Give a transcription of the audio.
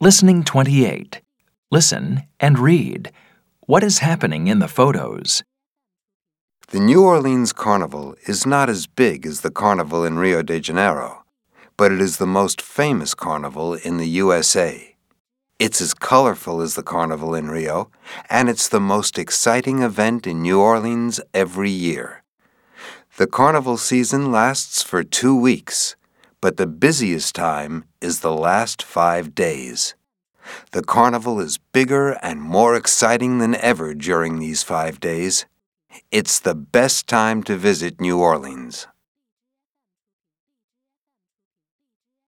Listening 28. Listen and read. What is happening in the photos? The New Orleans Carnival is not as big as the carnival in Rio de Janeiro, but it is the most famous carnival in the USA. It's as colorful as the carnival in Rio, and it's the most exciting event in New Orleans every year. The carnival season lasts for two weeks, but the busiest time is the last five days. The carnival is bigger and more exciting than ever during these five days. It's the best time to visit New Orleans.